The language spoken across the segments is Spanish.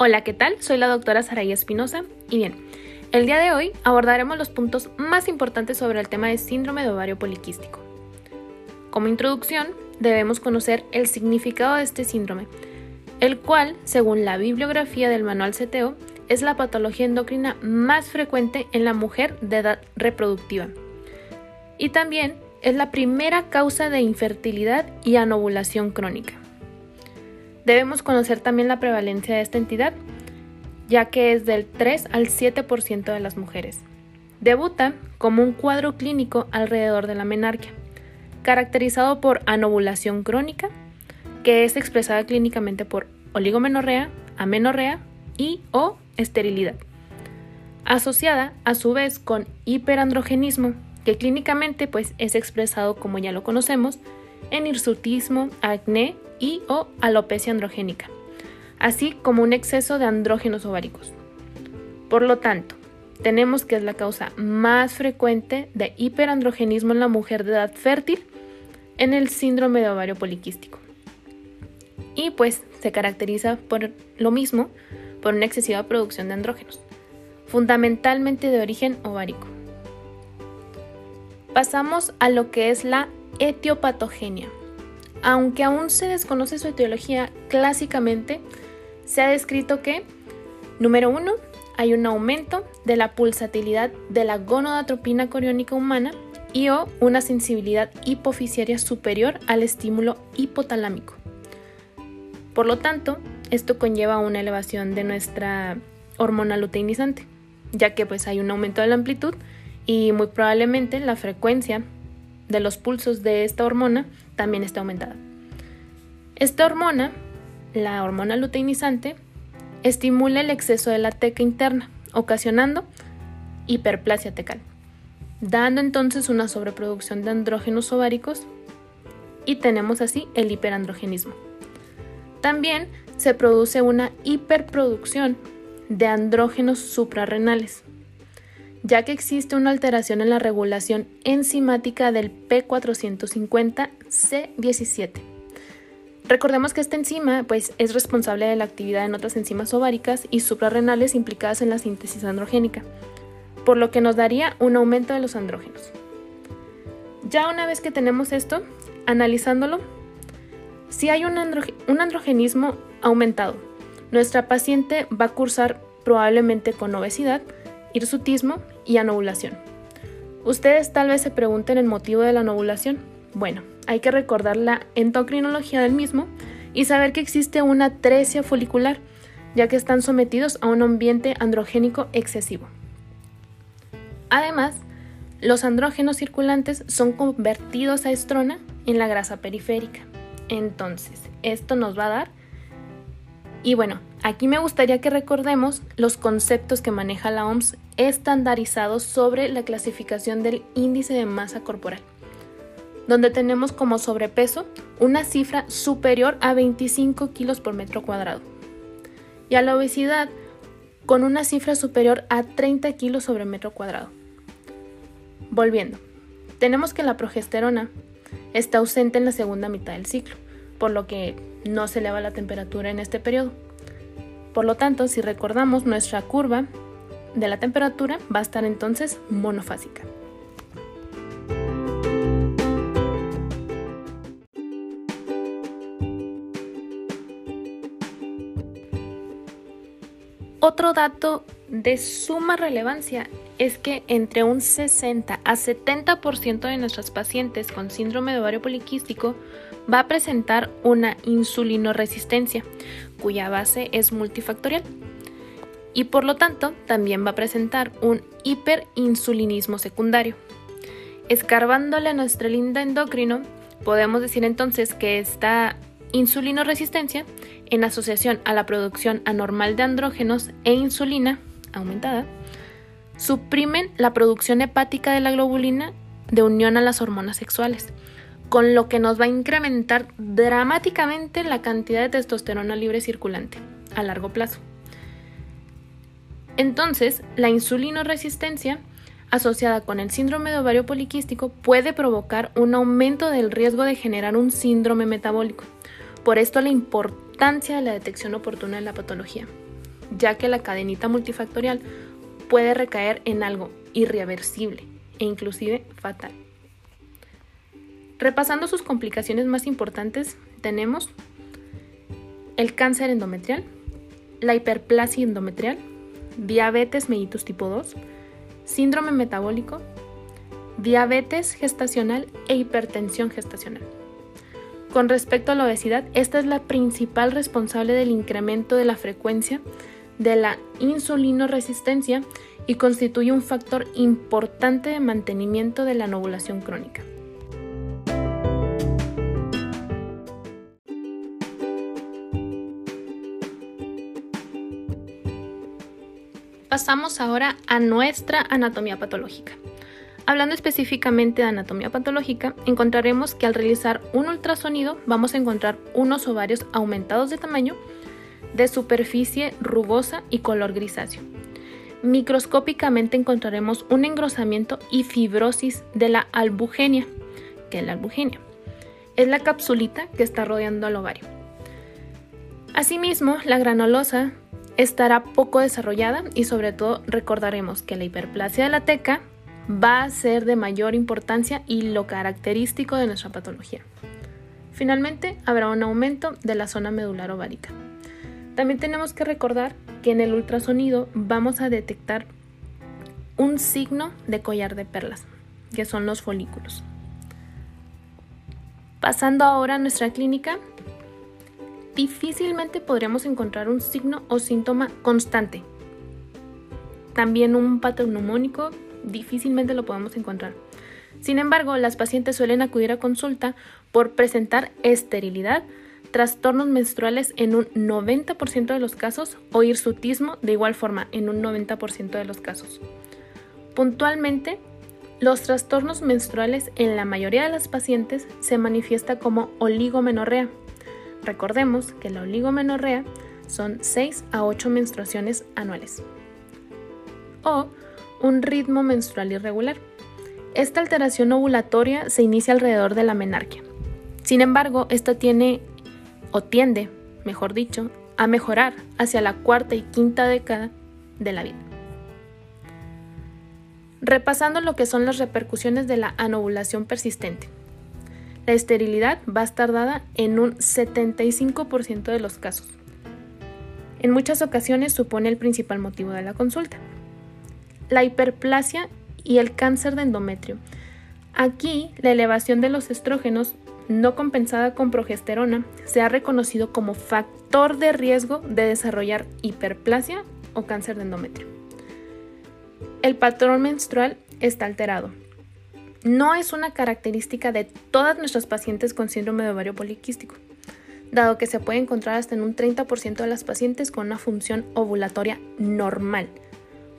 Hola, ¿qué tal? Soy la doctora Saraí Espinosa y bien, el día de hoy abordaremos los puntos más importantes sobre el tema de síndrome de ovario poliquístico. Como introducción, debemos conocer el significado de este síndrome, el cual, según la bibliografía del manual CTO, es la patología endocrina más frecuente en la mujer de edad reproductiva. Y también es la primera causa de infertilidad y anovulación crónica. Debemos conocer también la prevalencia de esta entidad, ya que es del 3 al 7% de las mujeres. Debuta como un cuadro clínico alrededor de la menarquia, caracterizado por anovulación crónica, que es expresada clínicamente por oligomenorrea, amenorrea y o esterilidad, asociada a su vez con hiperandrogenismo, que clínicamente pues es expresado como ya lo conocemos en hirsutismo, acné y o alopecia androgénica, así como un exceso de andrógenos ováricos. Por lo tanto, tenemos que es la causa más frecuente de hiperandrogenismo en la mujer de edad fértil en el síndrome de ovario poliquístico. Y pues se caracteriza por lo mismo, por una excesiva producción de andrógenos, fundamentalmente de origen ovárico. Pasamos a lo que es la etiopatogenia. Aunque aún se desconoce su etiología, clásicamente se ha descrito que, número uno, hay un aumento de la pulsatilidad de la gonadotropina coriónica humana y o una sensibilidad hipofisiaria superior al estímulo hipotalámico. Por lo tanto, esto conlleva una elevación de nuestra hormona luteinizante, ya que pues hay un aumento de la amplitud y muy probablemente la frecuencia de los pulsos de esta hormona también está aumentada. Esta hormona, la hormona luteinizante, estimula el exceso de la teca interna, ocasionando hiperplasia tecal, dando entonces una sobreproducción de andrógenos ováricos y tenemos así el hiperandrogenismo. También se produce una hiperproducción de andrógenos suprarrenales, ya que existe una alteración en la regulación enzimática del P450C17. Recordemos que esta enzima pues, es responsable de la actividad en otras enzimas ováricas y suprarrenales implicadas en la síntesis androgénica, por lo que nos daría un aumento de los andrógenos. Ya una vez que tenemos esto, analizándolo, si hay un, un androgenismo aumentado, nuestra paciente va a cursar probablemente con obesidad, hirsutismo y anovulación. Ustedes tal vez se pregunten el motivo de la anovulación. Bueno, hay que recordar la endocrinología del mismo y saber que existe una atresia folicular, ya que están sometidos a un ambiente androgénico excesivo. Además, los andrógenos circulantes son convertidos a estrona en la grasa periférica. Entonces, esto nos va a dar y bueno, aquí me gustaría que recordemos los conceptos que maneja la OMS estandarizados sobre la clasificación del índice de masa corporal, donde tenemos como sobrepeso una cifra superior a 25 kilos por metro cuadrado y a la obesidad con una cifra superior a 30 kilos sobre metro cuadrado. Volviendo, tenemos que la progesterona está ausente en la segunda mitad del ciclo, por lo que no se eleva la temperatura en este periodo. Por lo tanto, si recordamos, nuestra curva de la temperatura va a estar entonces monofásica. Otro dato de suma relevancia es que entre un 60 a 70% de nuestras pacientes con síndrome de ovario poliquístico va a presentar una insulinoresistencia, cuya base es multifactorial. Y por lo tanto, también va a presentar un hiperinsulinismo secundario. Escarbándole a nuestra linda endocrino, podemos decir entonces que esta insulinoresistencia, en asociación a la producción anormal de andrógenos e insulina aumentada, suprimen la producción hepática de la globulina de unión a las hormonas sexuales, con lo que nos va a incrementar dramáticamente la cantidad de testosterona libre circulante a largo plazo. Entonces, la insulinoresistencia asociada con el síndrome de ovario poliquístico puede provocar un aumento del riesgo de generar un síndrome metabólico. Por esto la importancia de la detección oportuna de la patología. ya que la cadenita multifactorial puede recaer en algo irreversible e inclusive fatal. Repasando sus complicaciones más importantes, tenemos el cáncer endometrial, la hiperplasia endometrial, diabetes mellitus tipo 2, síndrome metabólico, diabetes gestacional e hipertensión gestacional. Con respecto a la obesidad, esta es la principal responsable del incremento de la frecuencia de la insulinoresistencia y constituye un factor importante de mantenimiento de la anovulación crónica. Pasamos ahora a nuestra anatomía patológica. Hablando específicamente de anatomía patológica, encontraremos que al realizar un ultrasonido vamos a encontrar unos ovarios aumentados de tamaño, de superficie rugosa y color grisáceo. Microscópicamente encontraremos un engrosamiento y fibrosis de la albugenia, que es la albugenia. Es la capsulita que está rodeando al ovario. Asimismo, la granulosa estará poco desarrollada y sobre todo recordaremos que la hiperplasia de la teca va a ser de mayor importancia y lo característico de nuestra patología. Finalmente, habrá un aumento de la zona medular ovárica. También tenemos que recordar que en el ultrasonido vamos a detectar un signo de collar de perlas, que son los folículos. Pasando ahora a nuestra clínica, difícilmente podríamos encontrar un signo o síntoma constante. También un patrón neumónico difícilmente lo podemos encontrar. Sin embargo, las pacientes suelen acudir a consulta por presentar esterilidad, trastornos menstruales en un 90% de los casos o hirsutismo de igual forma en un 90% de los casos. Puntualmente, los trastornos menstruales en la mayoría de las pacientes se manifiesta como oligomenorrea. Recordemos que la oligomenorrea son 6 a 8 menstruaciones anuales. O un ritmo menstrual irregular. Esta alteración ovulatoria se inicia alrededor de la menarquia. Sin embargo, esta tiene o tiende, mejor dicho, a mejorar hacia la cuarta y quinta década de la vida. Repasando lo que son las repercusiones de la anovulación persistente. La esterilidad va a estar dada en un 75% de los casos. En muchas ocasiones supone el principal motivo de la consulta la hiperplasia y el cáncer de endometrio. Aquí, la elevación de los estrógenos no compensada con progesterona se ha reconocido como factor de riesgo de desarrollar hiperplasia o cáncer de endometrio. El patrón menstrual está alterado. No es una característica de todas nuestras pacientes con síndrome de ovario poliquístico, dado que se puede encontrar hasta en un 30% de las pacientes con una función ovulatoria normal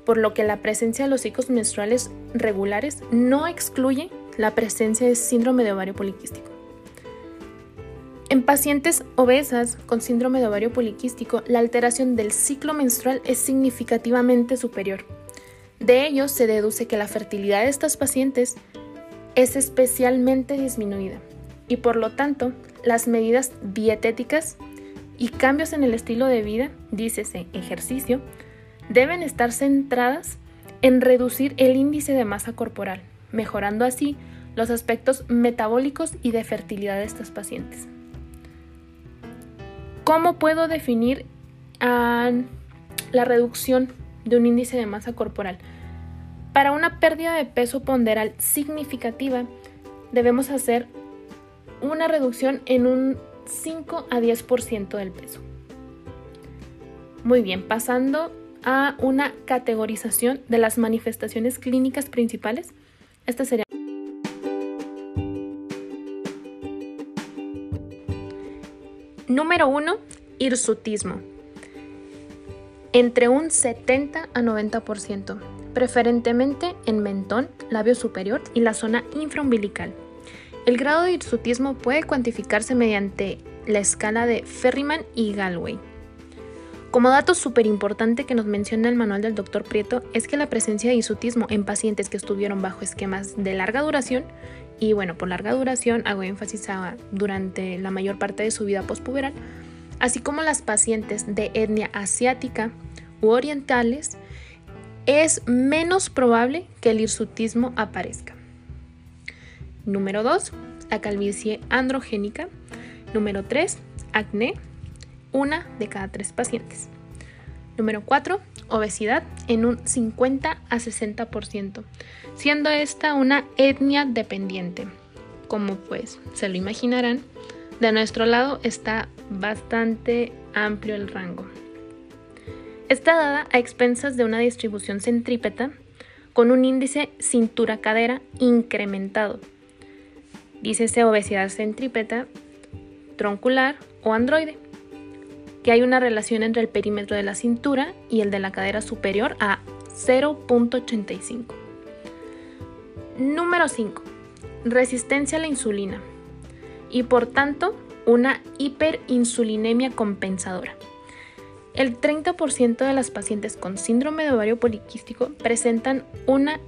por lo que la presencia de los ciclos menstruales regulares no excluye la presencia de síndrome de ovario poliquístico. En pacientes obesas con síndrome de ovario poliquístico, la alteración del ciclo menstrual es significativamente superior. De ello se deduce que la fertilidad de estas pacientes es especialmente disminuida y por lo tanto las medidas dietéticas y cambios en el estilo de vida, dícese ejercicio, deben estar centradas en reducir el índice de masa corporal, mejorando así los aspectos metabólicos y de fertilidad de estas pacientes. ¿Cómo puedo definir ah, la reducción de un índice de masa corporal? Para una pérdida de peso ponderal significativa, debemos hacer una reducción en un 5 a 10% del peso. Muy bien, pasando a una categorización de las manifestaciones clínicas principales. Esta sería Número 1. Hirsutismo. Entre un 70 a 90%, preferentemente en mentón, labio superior y la zona infraumbilical. El grado de hirsutismo puede cuantificarse mediante la escala de Ferriman y Galway. Como dato súper importante que nos menciona el manual del doctor Prieto es que la presencia de hirsutismo en pacientes que estuvieron bajo esquemas de larga duración, y bueno, por larga duración hago énfasis durante la mayor parte de su vida postpuberal, así como las pacientes de etnia asiática u orientales, es menos probable que el hirsutismo aparezca. Número 2, la calvicie androgénica. Número 3, acné, una de cada tres pacientes. Número 4, obesidad en un 50 a 60%, siendo esta una etnia dependiente. Como pues se lo imaginarán, de nuestro lado está bastante amplio el rango. Está dada a expensas de una distribución centrípeta con un índice cintura-cadera incrementado. Dícese obesidad centrípeta, troncular o androide, que hay una relación entre el perímetro de la cintura y el de la cadera superior a 0.85. Número 5. Resistencia a la insulina y por tanto una hiperinsulinemia compensadora. El 30% de las pacientes con síndrome de ovario poliquístico presentan una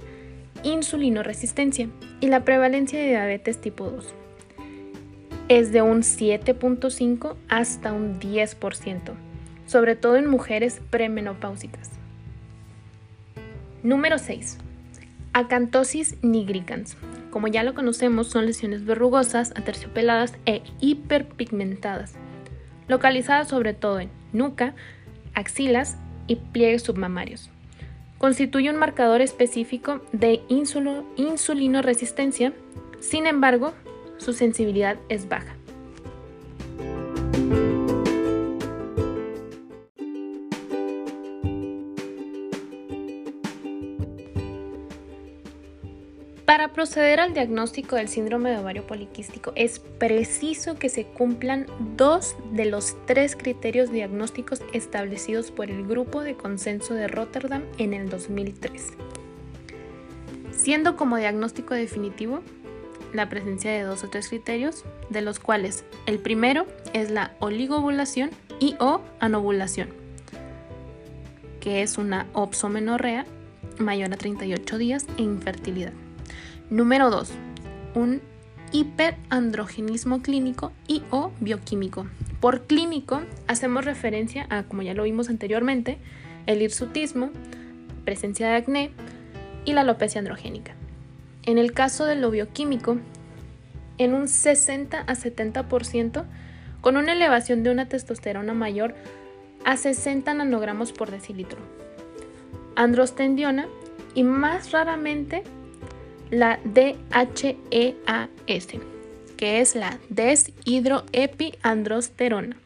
insulinoresistencia y la prevalencia de diabetes tipo 2 es de un 7.5 hasta un 10%, sobre todo en mujeres premenopáusicas. Número 6. Acantosis nigricans. Como ya lo conocemos, son lesiones verrugosas, aterciopeladas e hiperpigmentadas, localizadas sobre todo en nuca, axilas y pliegues submamarios. Constituye un marcador específico de insulino, resistencia, sin embargo, su sensibilidad es baja. Para proceder al diagnóstico del síndrome de ovario poliquístico es preciso que se cumplan dos de los tres criterios diagnósticos establecidos por el Grupo de Consenso de Rotterdam en el 2003, siendo como diagnóstico definitivo la presencia de dos o tres criterios, de los cuales el primero es la oligovulación y o anovulación, que es una opsomenorrea mayor a 38 días e infertilidad. Número 2. Un hiperandrogenismo clínico y o bioquímico. Por clínico hacemos referencia a, como ya lo vimos anteriormente, el hirsutismo, presencia de acné y la alopecia androgénica. En el caso de lo bioquímico, en un 60 a 70% con una elevación de una testosterona mayor a 60 nanogramos por decilitro. Androstendiona y más raramente la DHEAS, que es la deshidroepiandrosterona.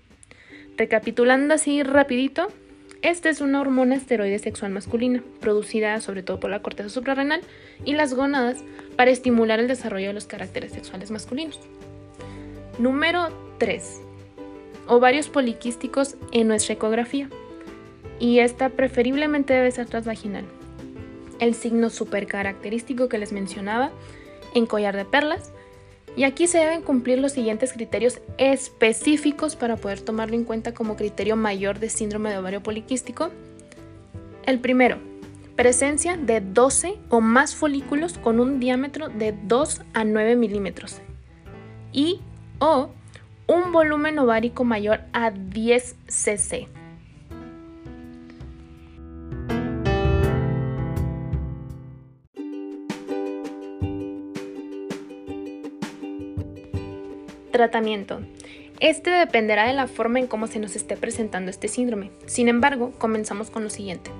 Recapitulando así rapidito, esta es una hormona esteroide sexual masculina, producida sobre todo por la corteza suprarrenal y las gónadas para estimular el desarrollo de los caracteres sexuales masculinos. Número 3. Ovarios poliquísticos en nuestra ecografía. Y esta preferiblemente debe ser transvaginal el signo super característico que les mencionaba en collar de perlas. Y aquí se deben cumplir los siguientes criterios específicos para poder tomarlo en cuenta como criterio mayor de síndrome de ovario poliquístico. El primero, presencia de 12 o más folículos con un diámetro de 2 a 9 milímetros. Y o un volumen ovárico mayor a 10 cc. Tratamiento. Este dependerá de la forma en cómo se nos esté presentando este síndrome. Sin embargo, comenzamos con lo siguiente.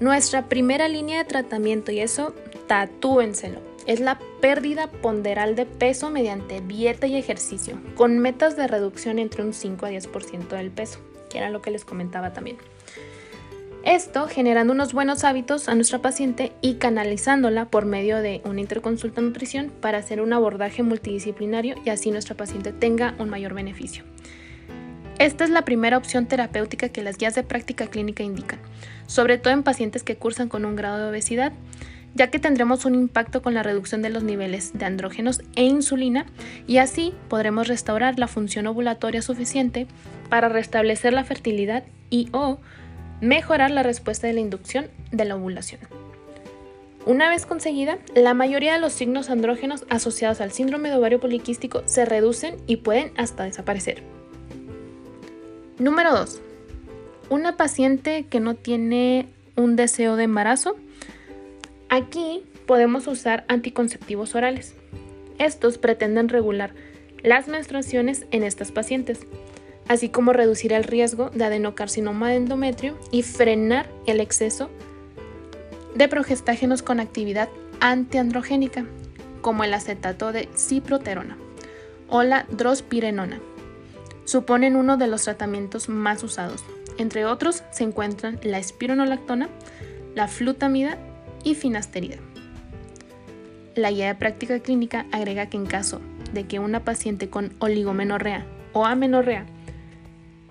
Nuestra primera línea de tratamiento, y eso tatúenselo, es la pérdida ponderal de peso mediante dieta y ejercicio, con metas de reducción entre un 5 a 10% del peso, que era lo que les comentaba también. Esto generando unos buenos hábitos a nuestra paciente y canalizándola por medio de una interconsulta nutrición para hacer un abordaje multidisciplinario y así nuestra paciente tenga un mayor beneficio. Esta es la primera opción terapéutica que las guías de práctica clínica indican, sobre todo en pacientes que cursan con un grado de obesidad, ya que tendremos un impacto con la reducción de los niveles de andrógenos e insulina y así podremos restaurar la función ovulatoria suficiente para restablecer la fertilidad y o mejorar la respuesta de la inducción de la ovulación. Una vez conseguida, la mayoría de los signos andrógenos asociados al síndrome de ovario poliquístico se reducen y pueden hasta desaparecer. Número 2. Una paciente que no tiene un deseo de embarazo. Aquí podemos usar anticonceptivos orales. Estos pretenden regular las menstruaciones en estas pacientes, así como reducir el riesgo de adenocarcinoma de endometrio y frenar el exceso de progestágenos con actividad antiandrogénica, como el acetato de ciproterona o la drospirenona. Suponen uno de los tratamientos más usados. Entre otros se encuentran la espironolactona, la flutamida y finasterida. La guía de práctica clínica agrega que en caso de que una paciente con oligomenorrea o amenorrea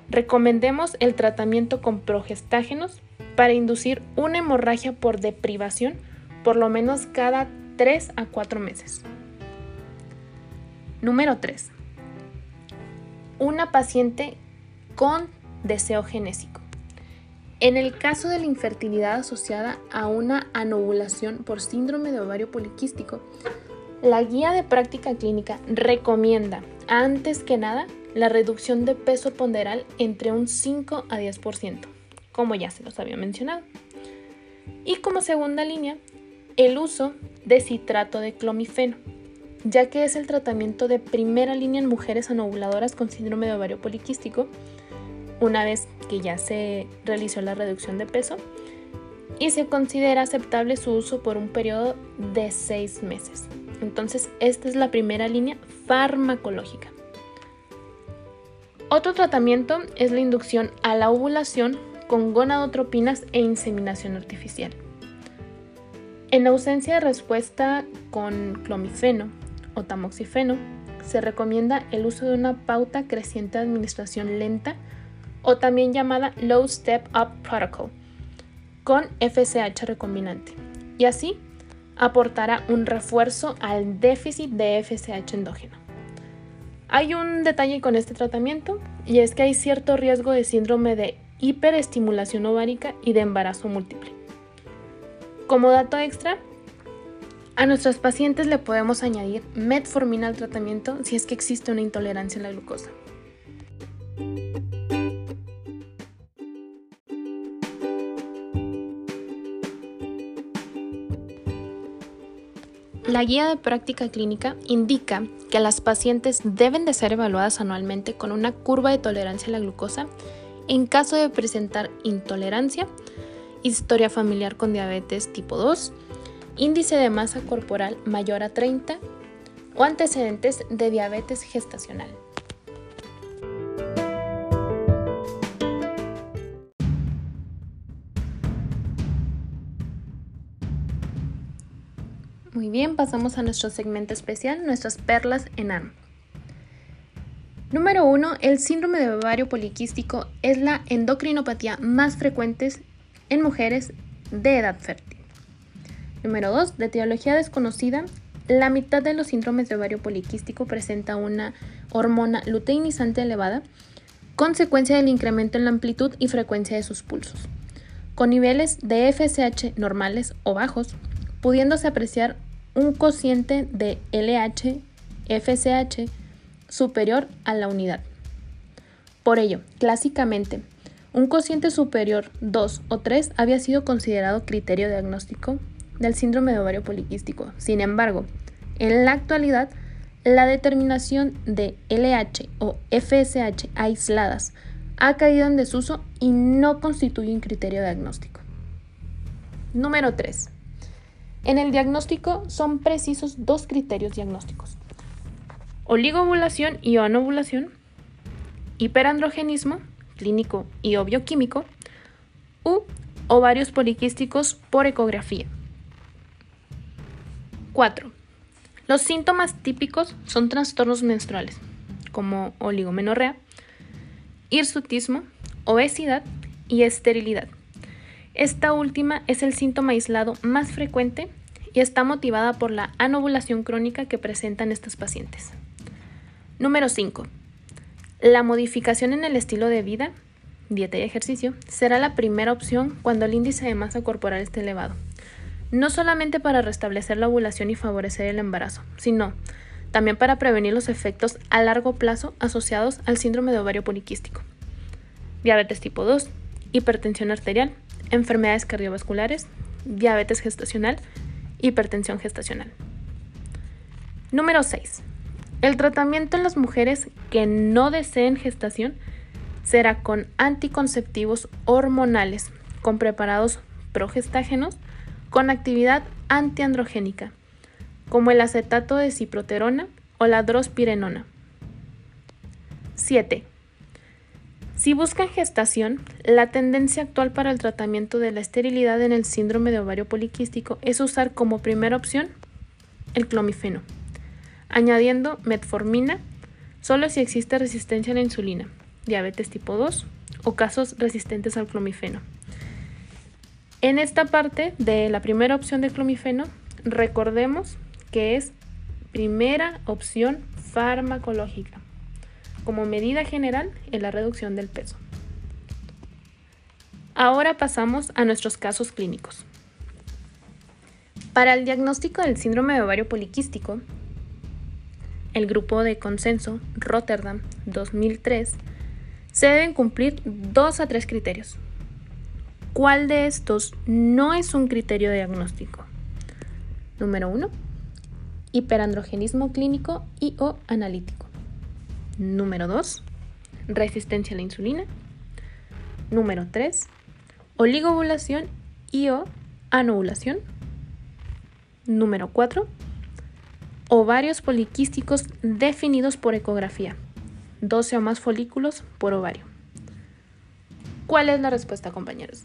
recomendemos el tratamiento con progestágenos para inducir una hemorragia por deprivación por lo menos cada 3 a 4 meses. Número 3. Una paciente con deseo genésico. En el caso de la infertilidad asociada a una anovulación por síndrome de ovario poliquístico, la guía de práctica clínica recomienda, antes que nada, la reducción de peso ponderal entre un 5 a 10%, como ya se los había mencionado. Y como segunda línea, el uso de citrato de clomifeno, ya que es el tratamiento de primera línea en mujeres anovuladoras con síndrome de ovario poliquístico, una vez que ya se realizó la reducción de peso, y se considera aceptable su uso por un periodo de 6 meses. Entonces, esta es la primera línea farmacológica. Otro tratamiento es la inducción a la ovulación con gonadotropinas e inseminación artificial. En ausencia de respuesta con clomifeno o tamoxifeno, se recomienda el uso de una pauta creciente de administración lenta o también llamada Low Step Up Protocol con FSH recombinante. Y así aportará un refuerzo al déficit de FSH endógeno. Hay un detalle con este tratamiento y es que hay cierto riesgo de síndrome de hiperestimulación ovárica y de embarazo múltiple. Como dato extra, a nuestros pacientes le podemos añadir metformina al tratamiento si es que existe una intolerancia a la glucosa. La guía de práctica clínica indica que las pacientes deben de ser evaluadas anualmente con una curva de tolerancia a la glucosa en caso de presentar intolerancia, historia familiar con diabetes tipo 2, índice de masa corporal mayor a 30 o antecedentes de diabetes gestacional. Muy bien, pasamos a nuestro segmento especial, nuestras perlas en AM. Número 1. El síndrome de ovario poliquístico es la endocrinopatía más frecuente en mujeres de edad fértil. Número 2. De etiología desconocida, la mitad de los síndromes de ovario poliquístico presenta una hormona luteinizante elevada, consecuencia del incremento en la amplitud y frecuencia de sus pulsos, con niveles de FSH normales o bajos, pudiéndose apreciar un cociente de LH-FSH superior a la unidad. Por ello, clásicamente, un cociente superior 2 o 3 había sido considerado criterio diagnóstico del síndrome de ovario poliquístico. Sin embargo, en la actualidad, la determinación de LH o FSH aisladas ha caído en desuso y no constituye un criterio diagnóstico. Número 3. En el diagnóstico son precisos dos criterios diagnósticos. Oligovulación y anovulación, hiperandrogenismo clínico y o bioquímico, u ovarios poliquísticos por ecografía. 4. Los síntomas típicos son trastornos menstruales, como oligomenorrea, hirsutismo, obesidad y esterilidad. Esta última es el síntoma aislado más frecuente y está motivada por la anovulación crónica que presentan estas pacientes. Número 5. La modificación en el estilo de vida, dieta y ejercicio, será la primera opción cuando el índice de masa corporal esté elevado. No solamente para restablecer la ovulación y favorecer el embarazo, sino también para prevenir los efectos a largo plazo asociados al síndrome de ovario poliquístico. diabetes tipo 2, hipertensión arterial, enfermedades cardiovasculares, diabetes gestacional, hipertensión gestacional. Número 6. El tratamiento en las mujeres que no deseen gestación será con anticonceptivos hormonales, con preparados progestágenos, con actividad antiandrogénica, como el acetato de ciproterona o la drospirenona. 7. Si buscan gestación, la tendencia actual para el tratamiento de la esterilidad en el síndrome de ovario poliquístico es usar como primera opción el clomifeno, añadiendo metformina solo si existe resistencia a la insulina, diabetes tipo 2 o casos resistentes al clomifeno. En esta parte de la primera opción de clomifeno, recordemos que es primera opción farmacológica como medida general en la reducción del peso. Ahora pasamos a nuestros casos clínicos. Para el diagnóstico del síndrome de ovario poliquístico, el grupo de consenso Rotterdam 2003 se deben cumplir dos a tres criterios. ¿Cuál de estos no es un criterio diagnóstico? Número 1. Hiperandrogenismo clínico y o analítico. Número 2. Resistencia a la insulina. Número 3. Oligovulación y o anovulación. Número 4. Ovarios poliquísticos definidos por ecografía. 12 o más folículos por ovario. ¿Cuál es la respuesta, compañeros?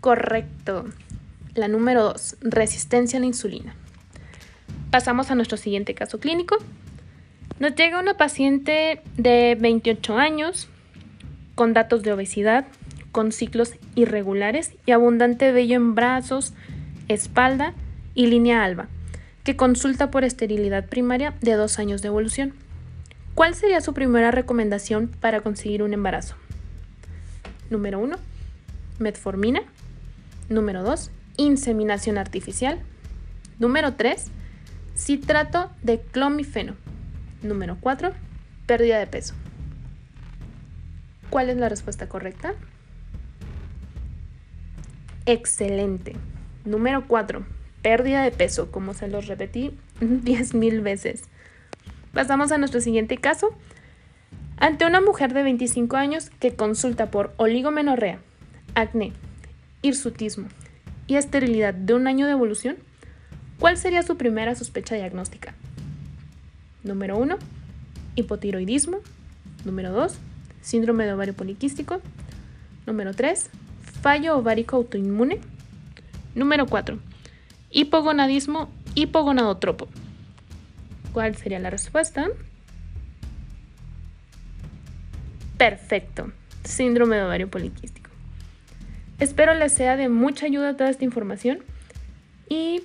Correcto. La número 2, resistencia a la insulina. Pasamos a nuestro siguiente caso clínico. Nos llega una paciente de 28 años con datos de obesidad, con ciclos irregulares y abundante vello en brazos, espalda y línea alba, que consulta por esterilidad primaria de dos años de evolución. ¿Cuál sería su primera recomendación para conseguir un embarazo? Número 1. Metformina. Número 2. Inseminación artificial. Número 3 Citrato de clomifeno. Número 4. Pérdida de peso. ¿Cuál es la respuesta correcta? Excelente. Número 4. Pérdida de peso, como se los repetí 10.000 veces. Pasamos a nuestro siguiente caso. Ante una mujer de 25 años que consulta por oligomenorrea, acné, hirsutismo y esterilidad de un año de evolución, ¿Cuál sería su primera sospecha diagnóstica? Número 1, hipotiroidismo. Número 2, síndrome de ovario poliquístico. Número 3, fallo ovárico autoinmune. Número 4, hipogonadismo hipogonadotropo. ¿Cuál sería la respuesta? Perfecto, síndrome de ovario poliquístico. Espero les sea de mucha ayuda toda esta información y